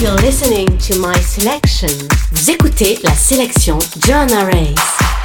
You're listening to my selection. Vous écoutez la sélection Joanna Race.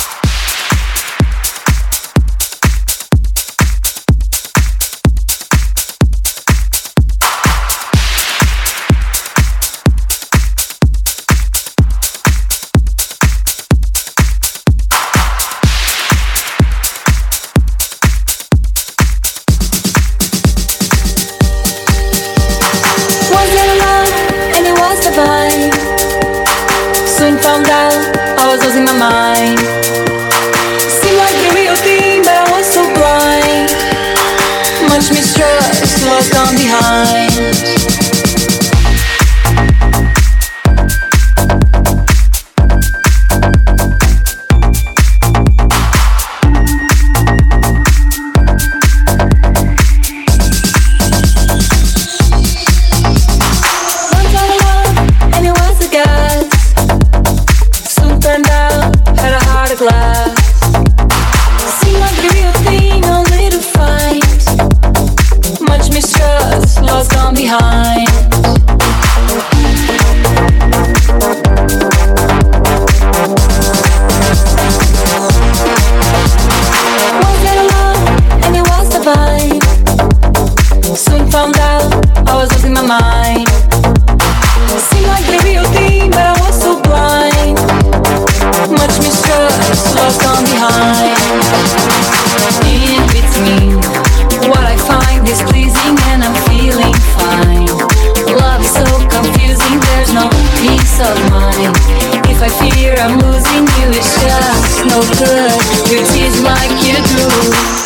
'Cause you tease like you do.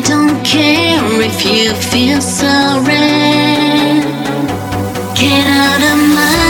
I don't care if you feel sorry. Get out of my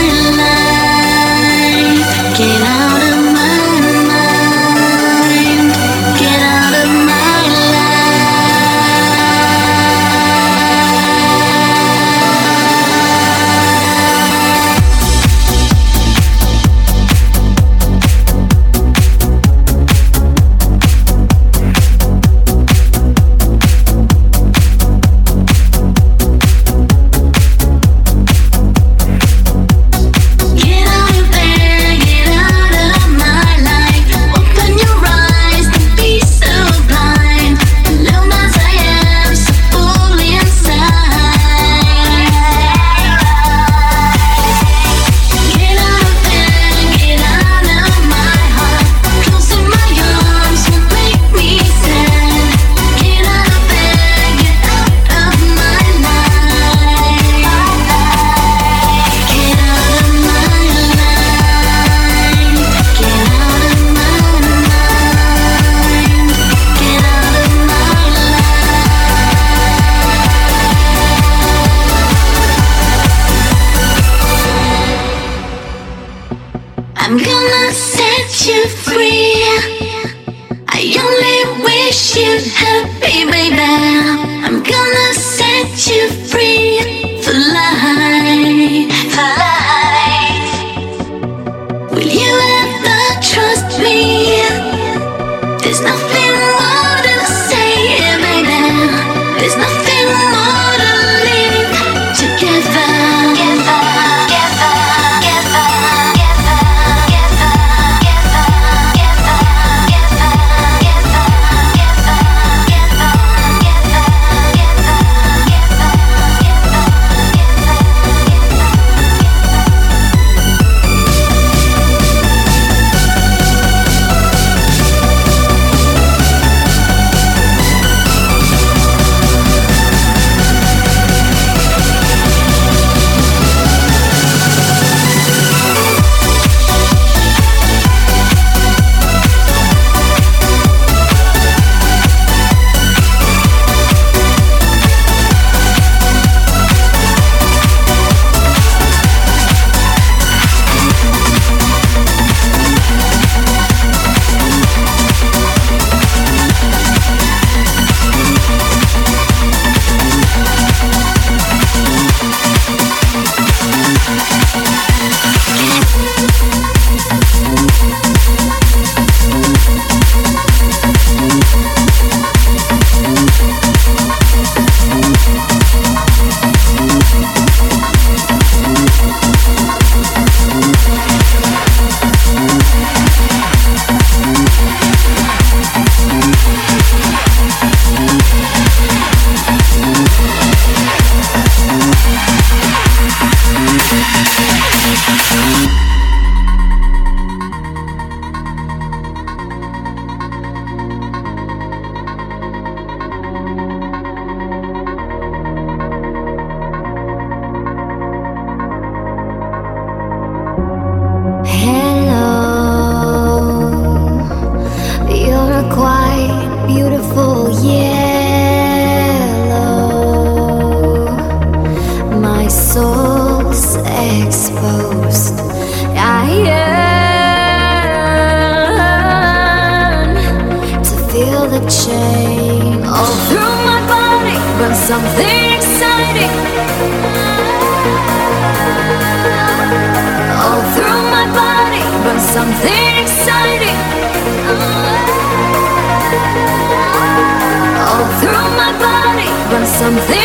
something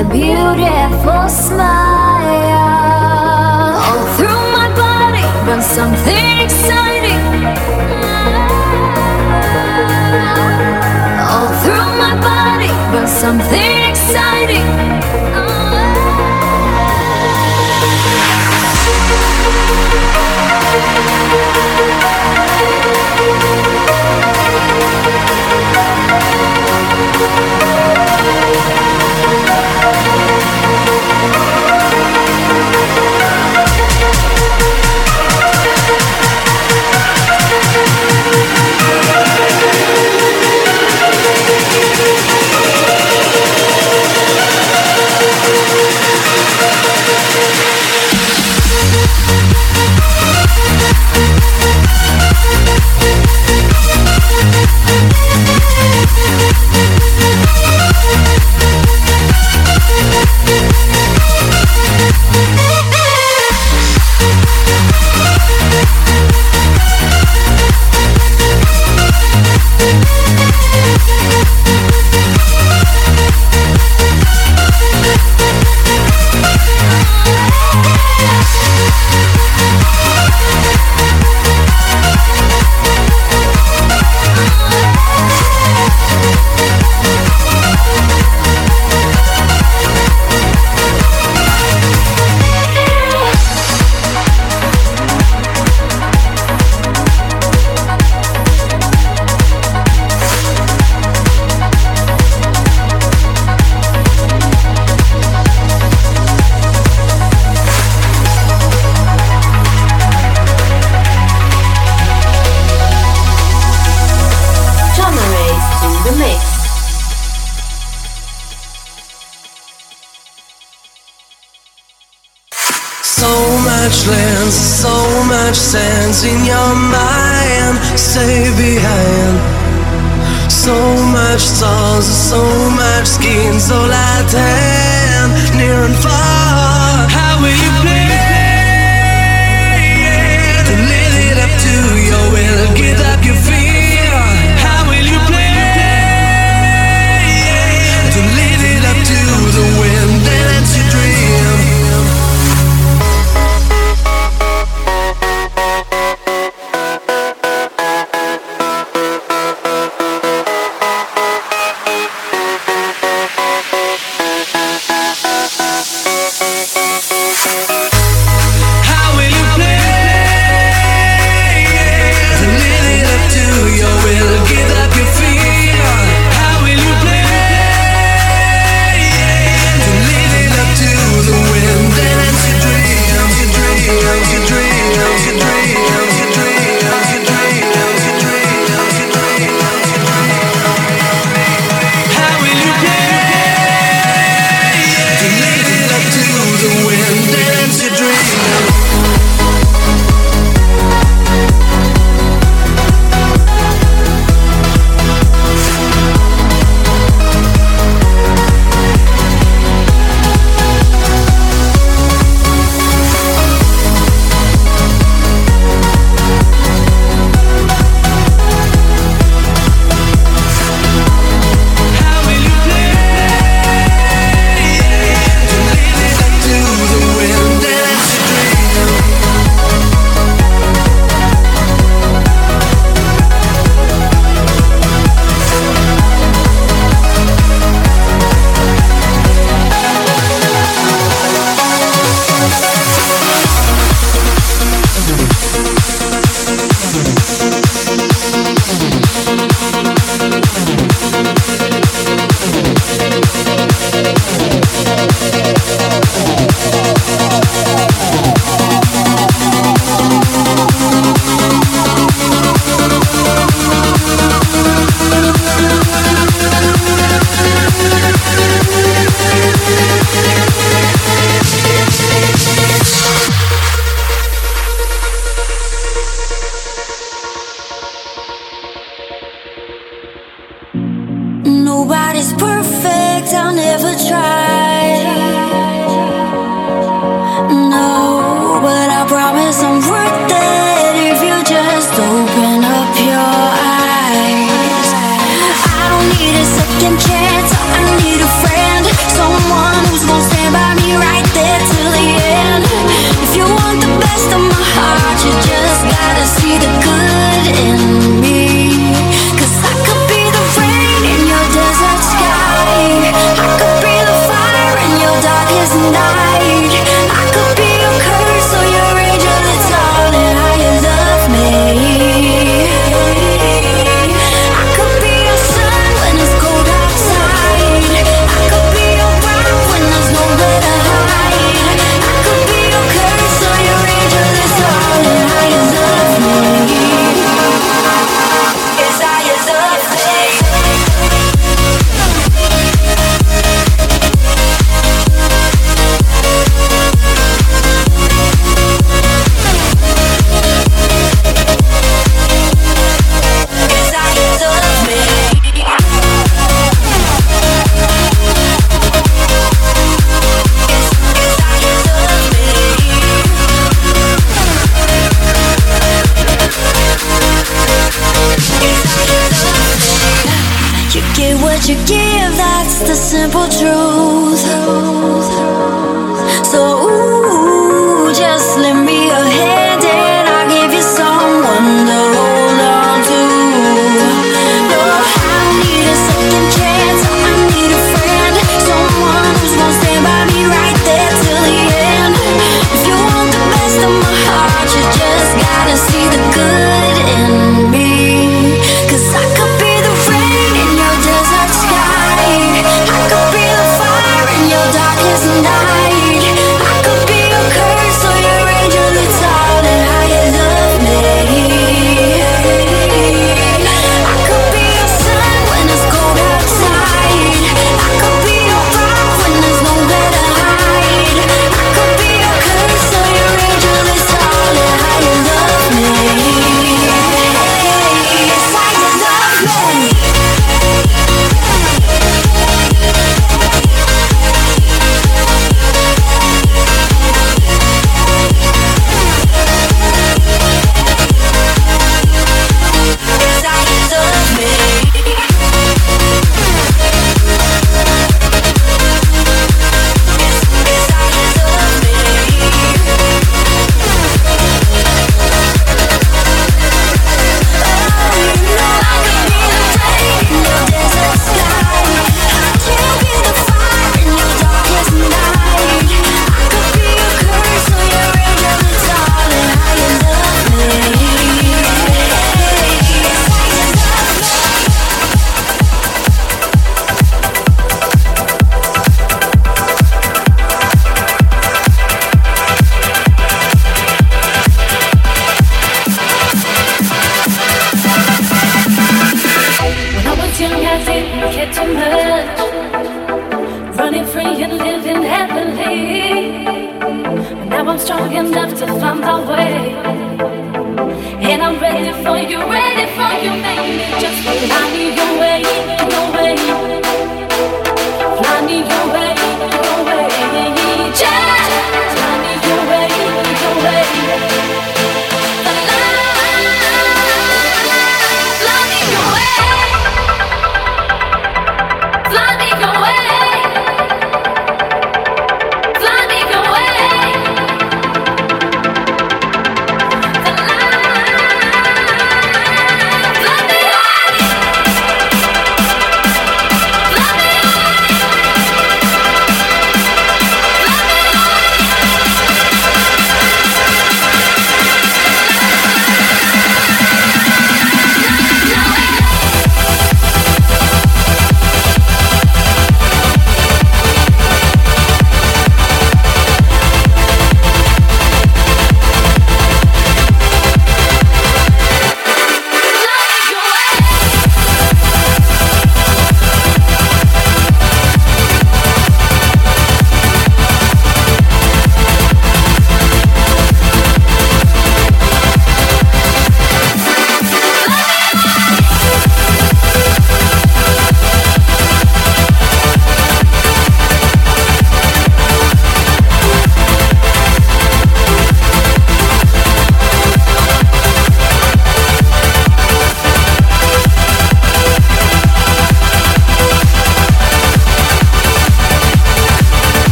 a beautiful smile. All through my body runs something exciting. All through my body runs something exciting. Oh. much sands in your mind, stay behind. So much stars, so much skins, all at hand, near and far.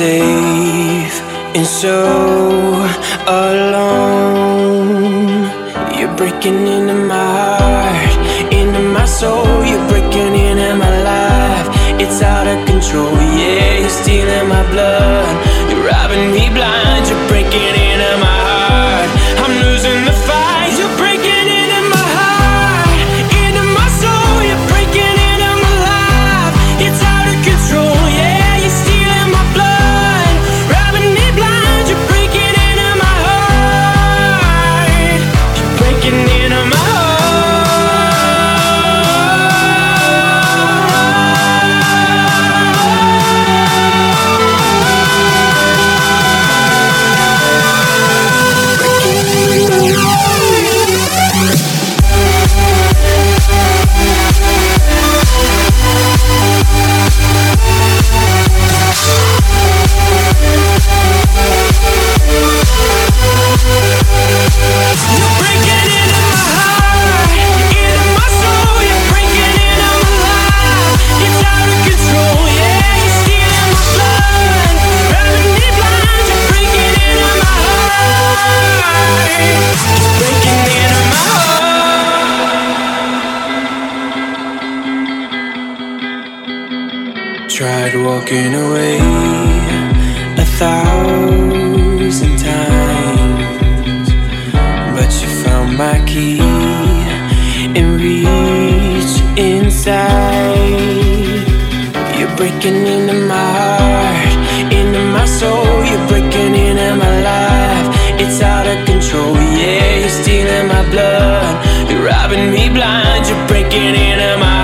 safe and so alone. You're breaking into my heart, into my soul. You're breaking into my life. It's out of control. Yeah, you're stealing my. breaking into my heart, into my soul. You're breaking into my life. It's out of control. Yeah, you're stealing my blood. You're robbing me blind. You're breaking into my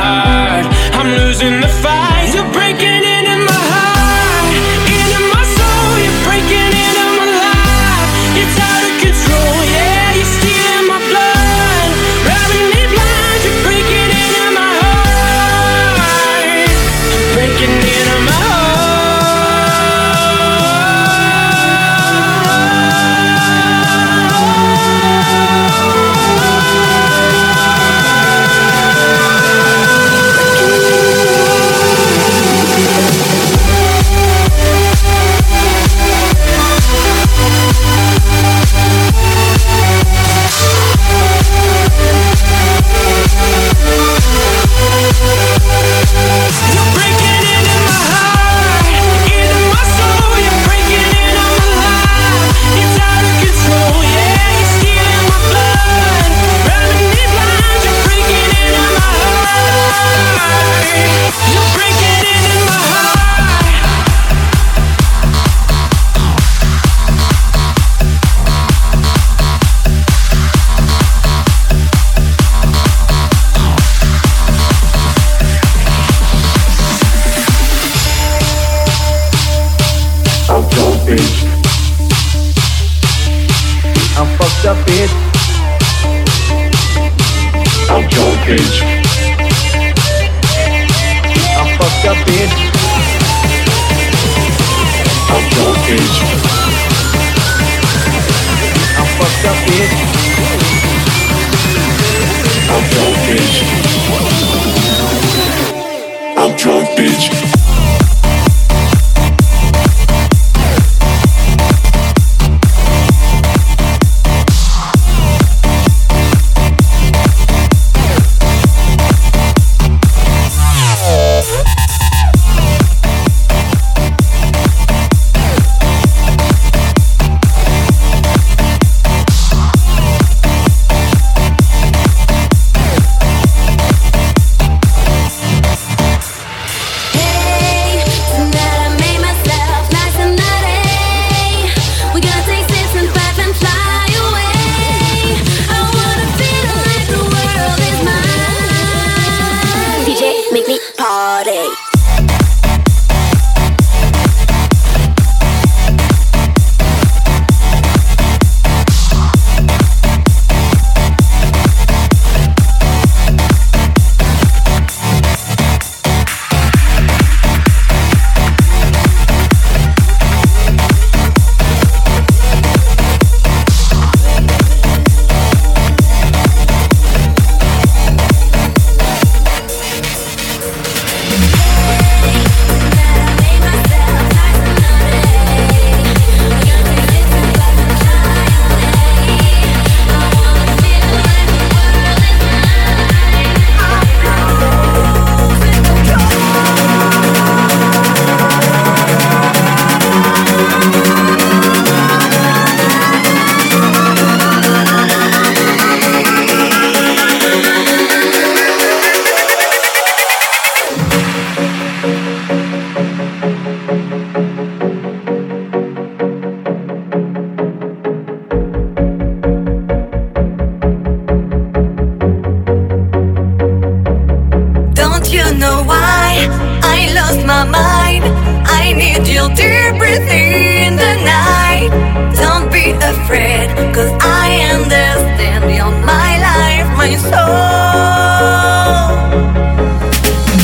my mind. I need you deep breathing the night. Don't be afraid, cause I understand you're my life, my soul.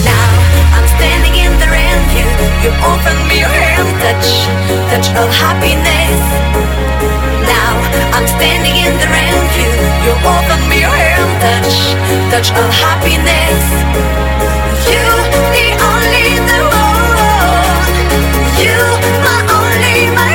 Now I'm standing in the rain, you, you open me your hand, touch, touch of happiness. Now I'm standing in the rain, you, you open me your hand, touch, touch of happiness. You, the only the one. You, my only, my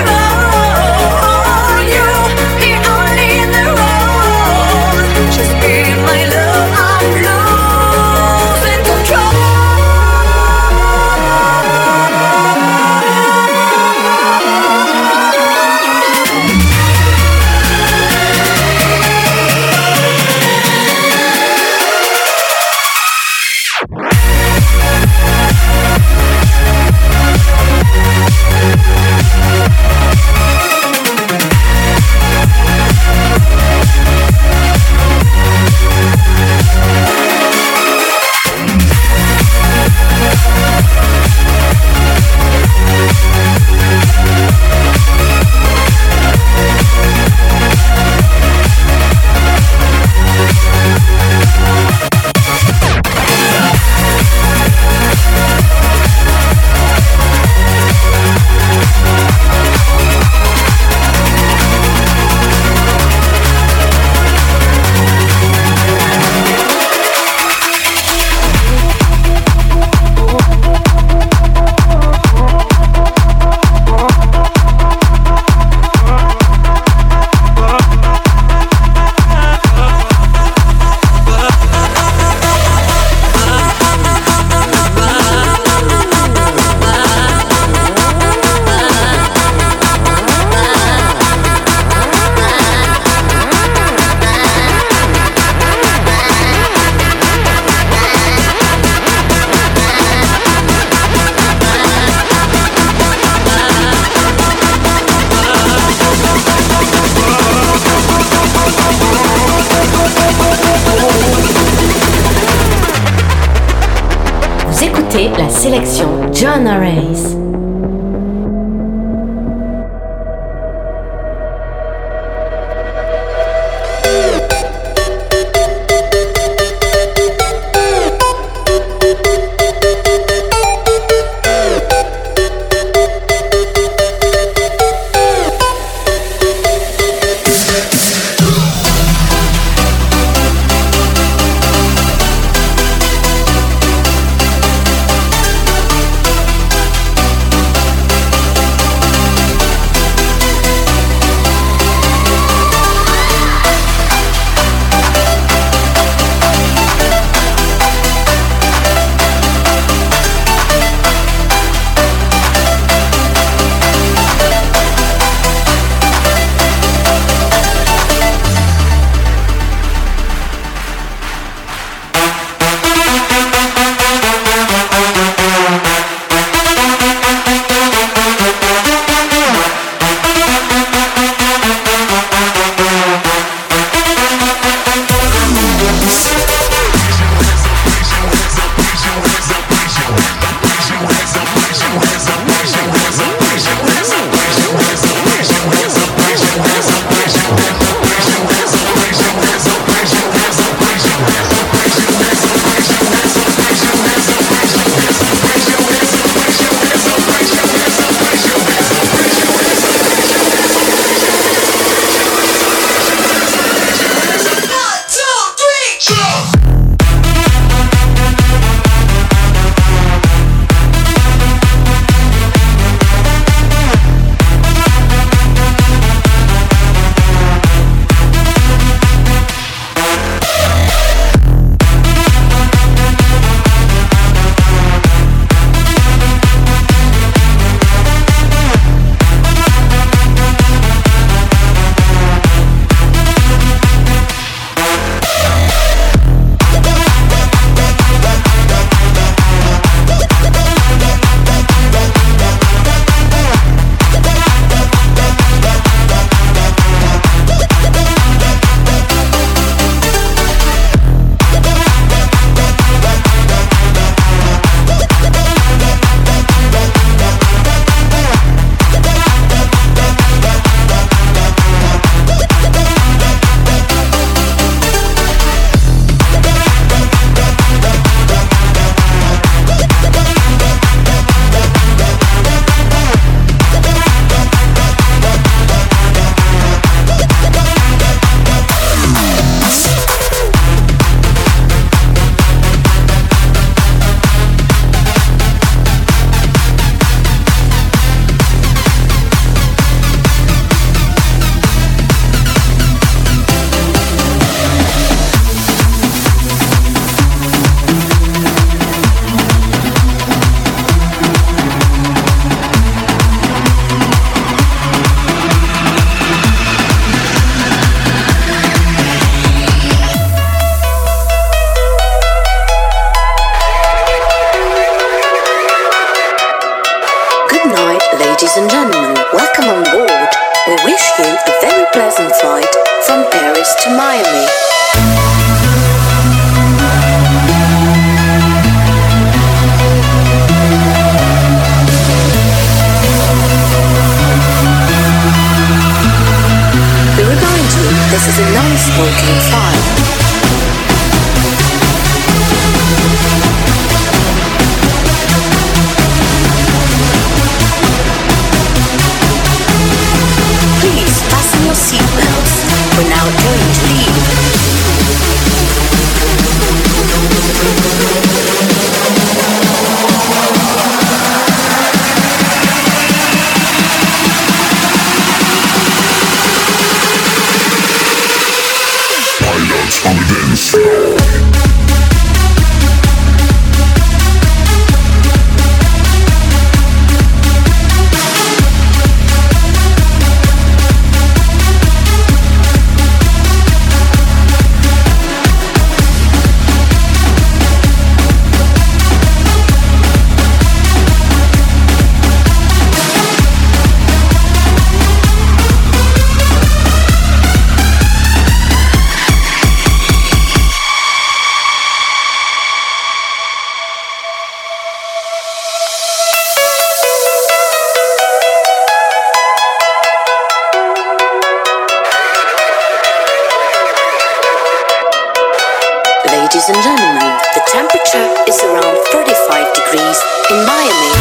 Ladies and gentlemen, the temperature is around 35 degrees in Miami.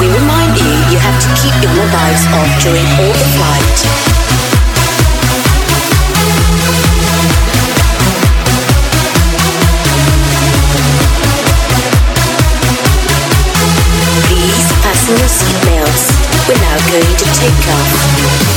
We remind you you have to keep your mobiles off during all the flight. We're now going to take off.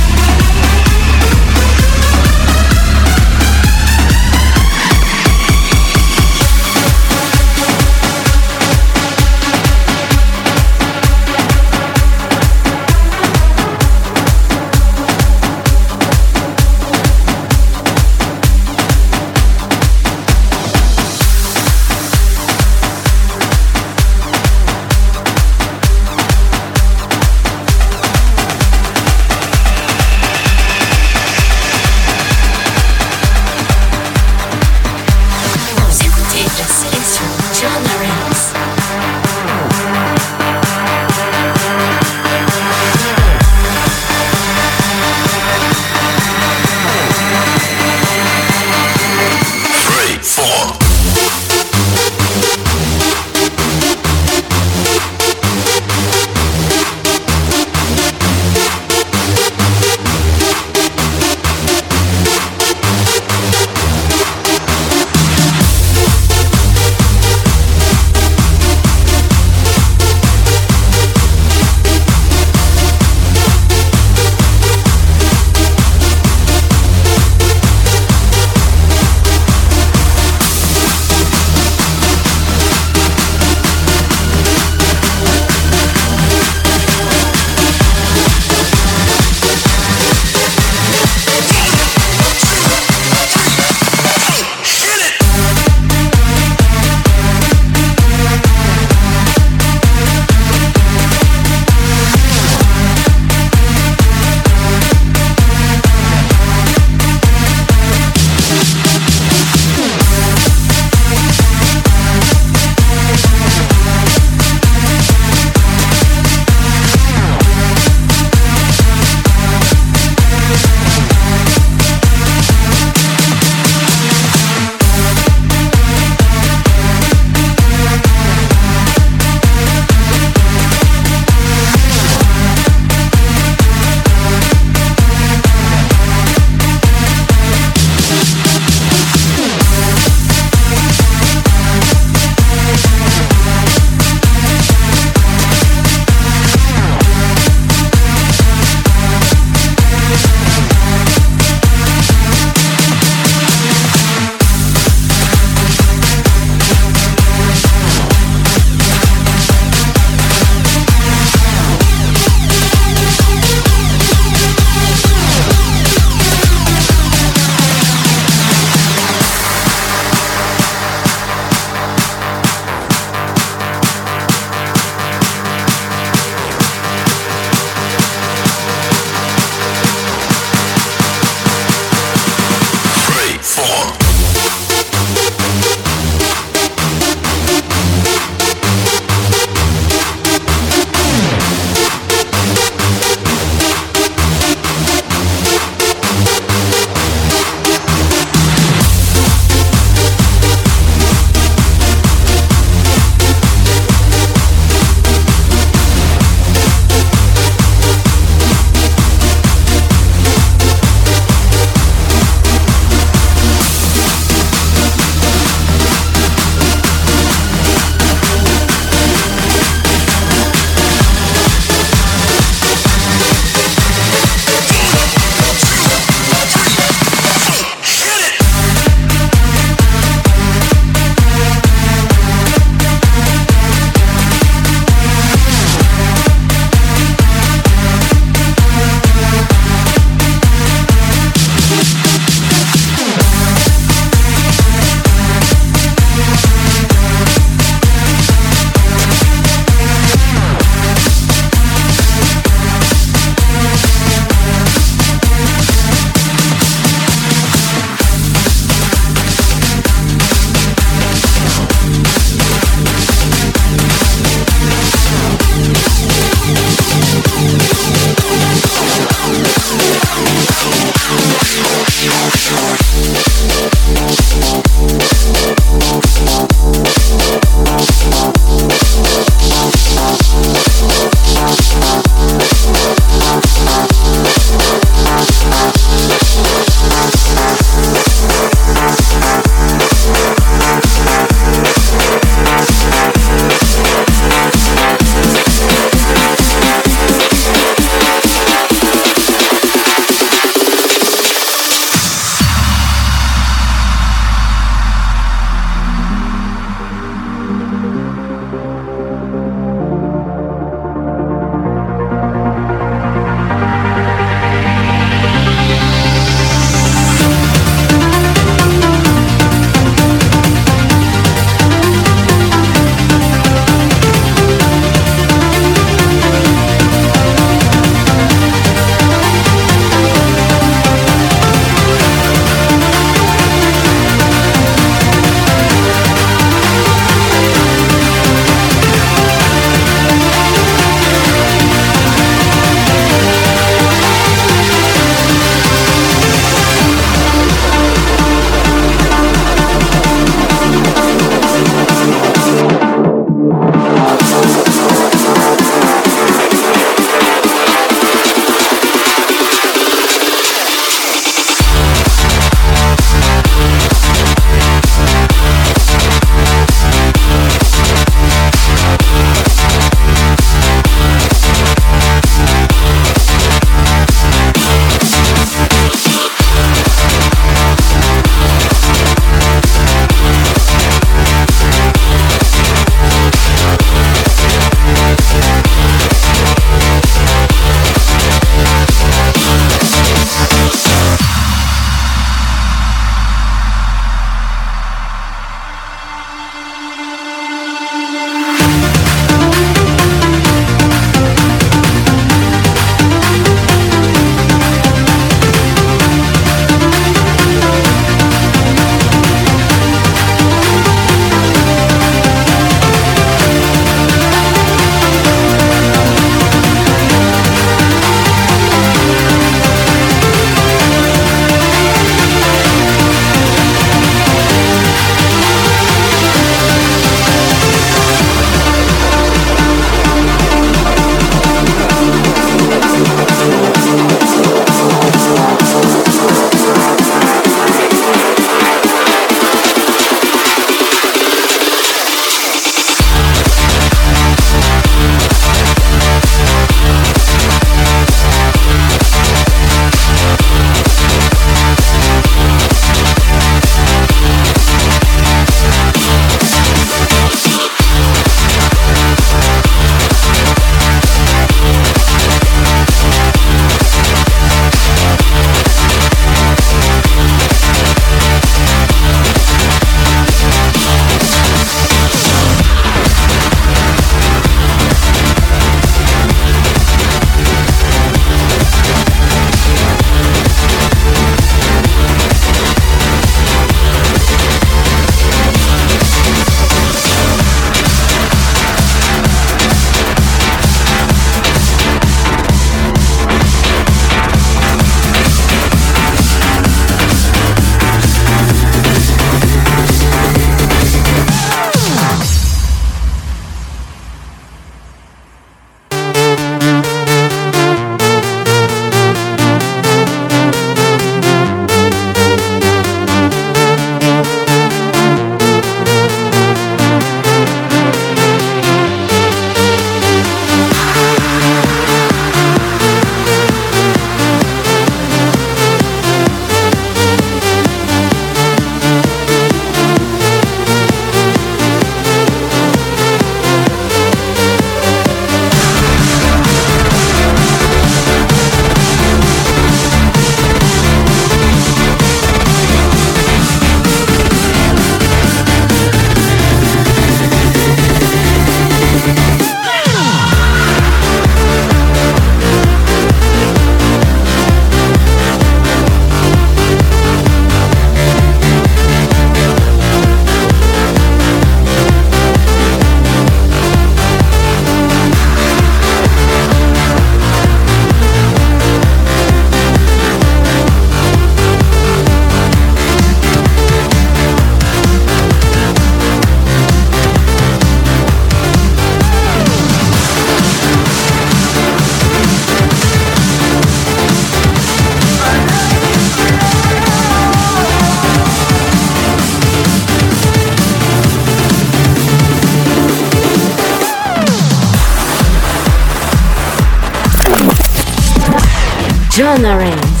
Arens.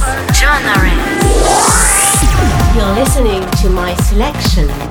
You're listening to my selection.